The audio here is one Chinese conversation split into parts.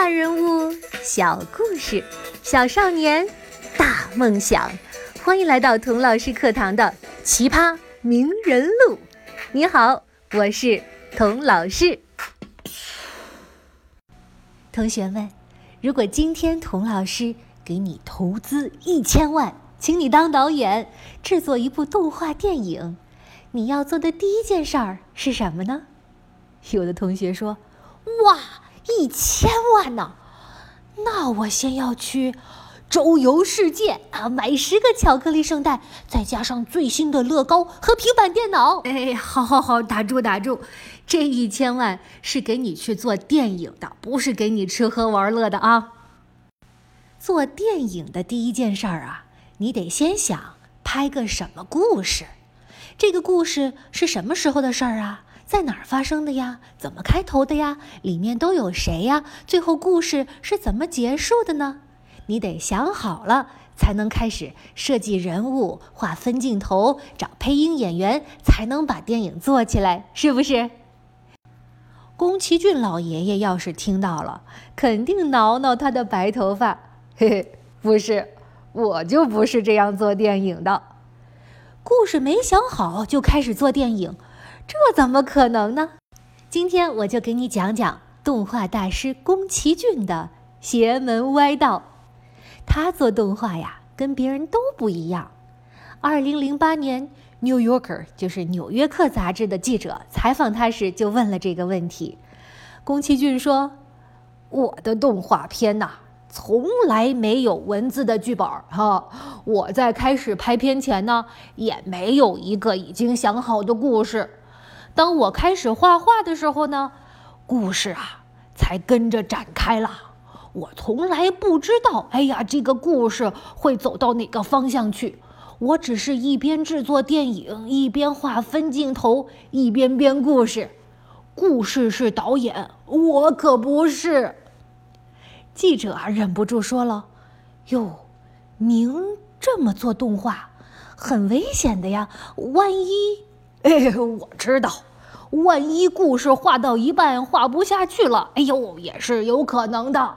大人物，小故事，小少年，大梦想。欢迎来到童老师课堂的《奇葩名人录》。你好，我是童老师。同学们，如果今天童老师给你投资一千万，请你当导演，制作一部动画电影，你要做的第一件事儿是什么呢？有的同学说：“哇！”一千万呢？那我先要去周游世界啊，买十个巧克力圣代，再加上最新的乐高和平板电脑。哎，好好好，打住打住，这一千万是给你去做电影的，不是给你吃喝玩乐的啊。做电影的第一件事儿啊，你得先想拍个什么故事，这个故事是什么时候的事儿啊？在哪儿发生的呀？怎么开头的呀？里面都有谁呀？最后故事是怎么结束的呢？你得想好了，才能开始设计人物、画分镜头、找配音演员，才能把电影做起来，是不是？宫崎骏老爷爷要是听到了，肯定挠挠他的白头发。嘿嘿，不是，我就不是这样做电影的。故事没想好就开始做电影。这怎么可能呢？今天我就给你讲讲动画大师宫崎骏的邪门歪道。他做动画呀，跟别人都不一样。二零零八年，《New Yorker》就是《纽约客》杂志的记者采访他时，就问了这个问题。宫崎骏说：“我的动画片呐，从来没有文字的剧本哈。我在开始拍片前呢，也没有一个已经想好的故事。”当我开始画画的时候呢，故事啊才跟着展开了。我从来不知道，哎呀，这个故事会走到哪个方向去。我只是一边制作电影，一边画分镜头，一边编故事。故事是导演，我可不是。记者啊，忍不住说了：“哟，您这么做动画，很危险的呀，万一……” 哎，我知道，万一故事画到一半画不下去了，哎呦，也是有可能的。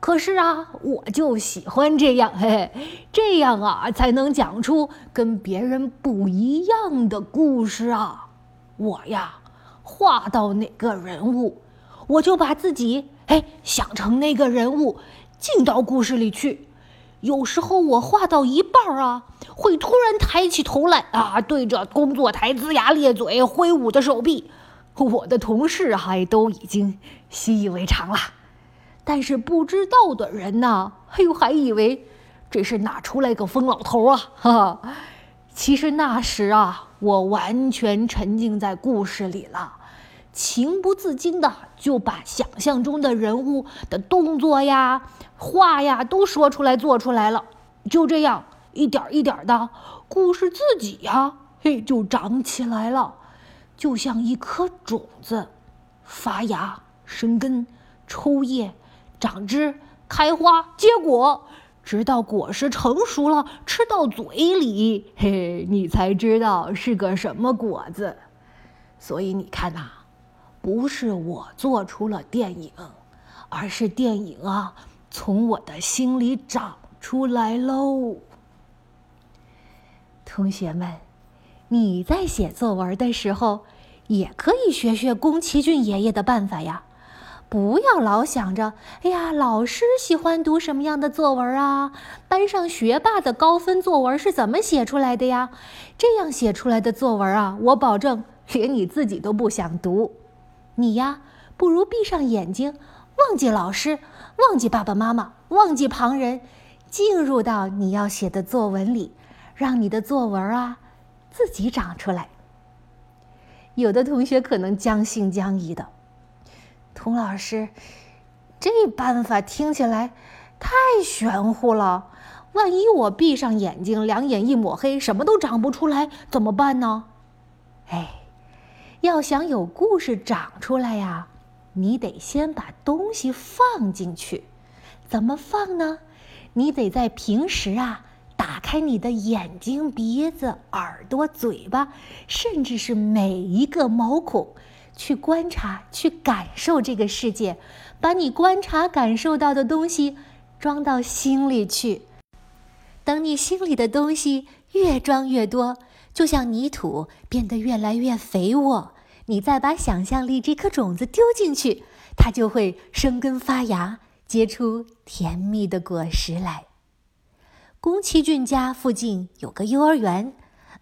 可是啊，我就喜欢这样，嘿嘿，这样啊，才能讲出跟别人不一样的故事啊。我呀，画到哪个人物，我就把自己哎想成那个人物，进到故事里去。有时候我画到一半啊，会突然抬起头来啊，对着工作台龇牙咧嘴，挥舞的手臂。我的同事还都已经习以为常了，但是不知道的人呢，哎呦，还以为这是哪出来个疯老头啊！哈哈，其实那时啊，我完全沉浸在故事里了。情不自禁的就把想象中的人物的动作呀、话呀都说出来、做出来了。就这样，一点一点的，故事自己呀，嘿，就长起来了，就像一颗种子，发芽、生根、抽叶、长枝、开花、结果，直到果实成熟了，吃到嘴里，嘿，你才知道是个什么果子。所以你看呐。不是我做出了电影，而是电影啊从我的心里长出来喽。同学们，你在写作文的时候，也可以学学宫崎骏爷爷的办法呀。不要老想着，哎呀，老师喜欢读什么样的作文啊？班上学霸的高分作文是怎么写出来的呀？这样写出来的作文啊，我保证连你自己都不想读。你呀，不如闭上眼睛，忘记老师，忘记爸爸妈妈，忘记旁人，进入到你要写的作文里，让你的作文啊自己长出来。有的同学可能将信将疑的，童老师，这办法听起来太玄乎了。万一我闭上眼睛，两眼一抹黑，什么都长不出来，怎么办呢？哎。要想有故事长出来呀，你得先把东西放进去。怎么放呢？你得在平时啊，打开你的眼睛、鼻子、耳朵、嘴巴，甚至是每一个毛孔，去观察、去感受这个世界，把你观察、感受到的东西装到心里去。等你心里的东西越装越多，就像泥土变得越来越肥沃，你再把想象力这颗种子丢进去，它就会生根发芽，结出甜蜜的果实来。宫崎骏家附近有个幼儿园。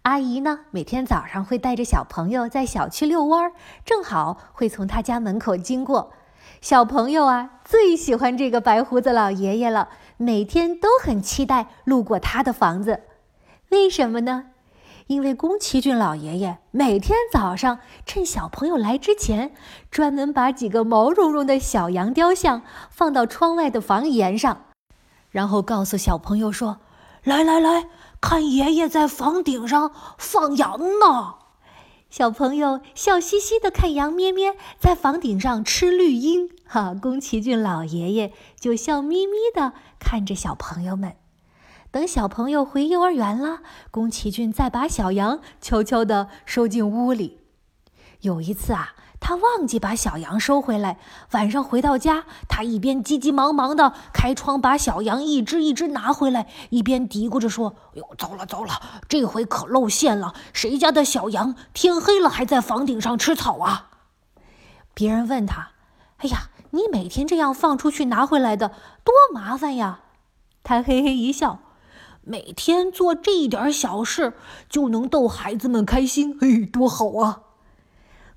阿姨呢，每天早上会带着小朋友在小区遛弯儿，正好会从他家门口经过。小朋友啊，最喜欢这个白胡子老爷爷了，每天都很期待路过他的房子。为什么呢？因为宫崎骏老爷爷每天早上趁小朋友来之前，专门把几个毛茸茸的小羊雕像放到窗外的房檐上，然后告诉小朋友说：“来来来。”看爷爷在房顶上放羊呢，小朋友笑嘻嘻的看羊咩咩在房顶上吃绿荫。哈，宫崎骏老爷爷就笑眯眯的看着小朋友们。等小朋友回幼儿园了，宫崎骏再把小羊悄悄的收进屋里。有一次啊。他忘记把小羊收回来。晚上回到家，他一边急急忙忙地开窗把小羊一只一只拿回来，一边嘀咕着说：“哎呦，糟了糟了，这回可露馅了！谁家的小羊天黑了还在房顶上吃草啊？”别人问他：“哎呀，你每天这样放出去拿回来的，多麻烦呀！”他嘿嘿一笑：“每天做这一点小事就能逗孩子们开心，嘿，多好啊！”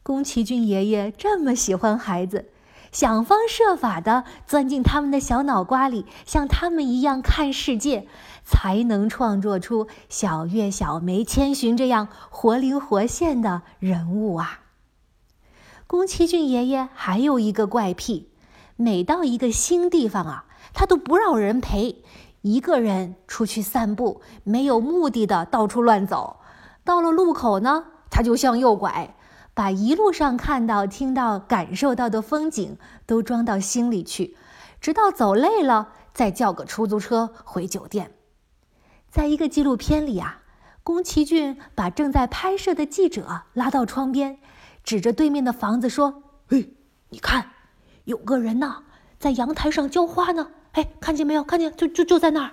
宫崎骏爷爷这么喜欢孩子，想方设法的钻进他们的小脑瓜里，像他们一样看世界，才能创作出小月、小梅、千寻这样活灵活现的人物啊！宫崎骏爷爷还有一个怪癖，每到一个新地方啊，他都不让人陪，一个人出去散步，没有目的的到处乱走。到了路口呢，他就向右拐。把一路上看到、听到、感受到的风景都装到心里去，直到走累了再叫个出租车回酒店。在一个纪录片里啊，宫崎骏把正在拍摄的记者拉到窗边，指着对面的房子说：“嘿，你看，有个人呢，在阳台上浇花呢。哎，看见没有？看见？就就就在那儿。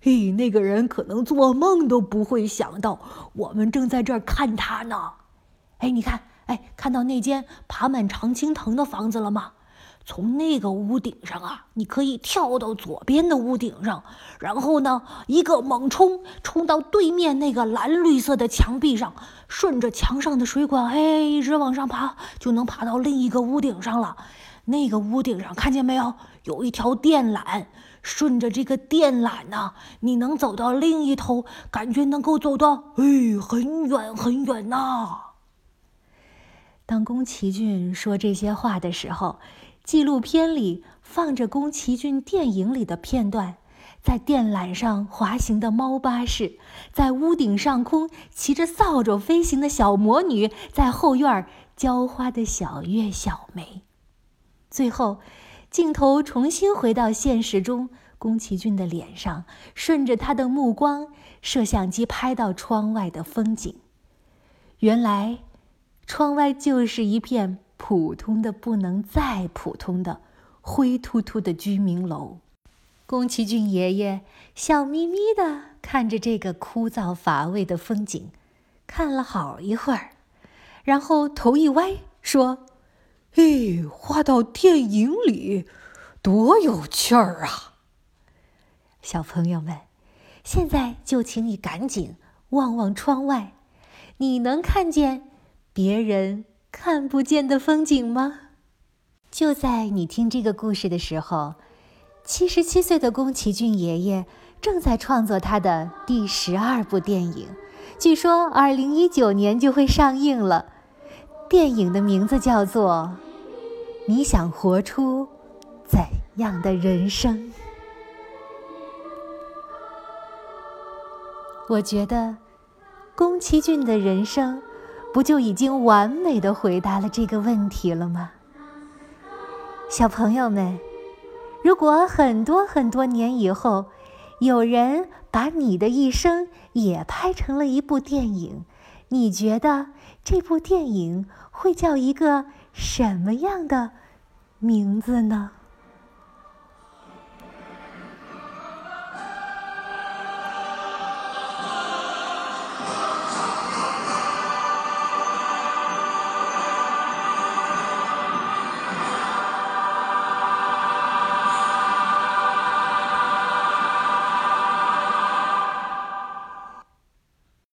嘿，那个人可能做梦都不会想到，我们正在这儿看他呢。哎，你看。”哎，看到那间爬满常青藤的房子了吗？从那个屋顶上啊，你可以跳到左边的屋顶上，然后呢，一个猛冲，冲到对面那个蓝绿色的墙壁上，顺着墙上的水管，哎，一直往上爬，就能爬到另一个屋顶上了。那个屋顶上看见没有？有一条电缆，顺着这个电缆呢，你能走到另一头，感觉能够走到哎，很远很远呐。当宫崎骏说这些话的时候，纪录片里放着宫崎骏电影里的片段：在电缆上滑行的猫巴士，在屋顶上空骑着扫帚飞行的小魔女，在后院浇花的小月、小梅。最后，镜头重新回到现实中，宫崎骏的脸上顺着他的目光，摄像机拍到窗外的风景。原来。窗外就是一片普通的不能再普通的灰秃秃的居民楼。宫崎骏爷爷笑眯眯地看着这个枯燥乏味的风景，看了好一会儿，然后头一歪说：“嘿，画到电影里，多有趣儿啊！”小朋友们，现在就请你赶紧望望窗外，你能看见？别人看不见的风景吗？就在你听这个故事的时候，七十七岁的宫崎骏爷爷正在创作他的第十二部电影，据说二零一九年就会上映了。电影的名字叫做《你想活出怎样的人生》。我觉得，宫崎骏的人生。不就已经完美的回答了这个问题了吗？小朋友们，如果很多很多年以后，有人把你的一生也拍成了一部电影，你觉得这部电影会叫一个什么样的名字呢？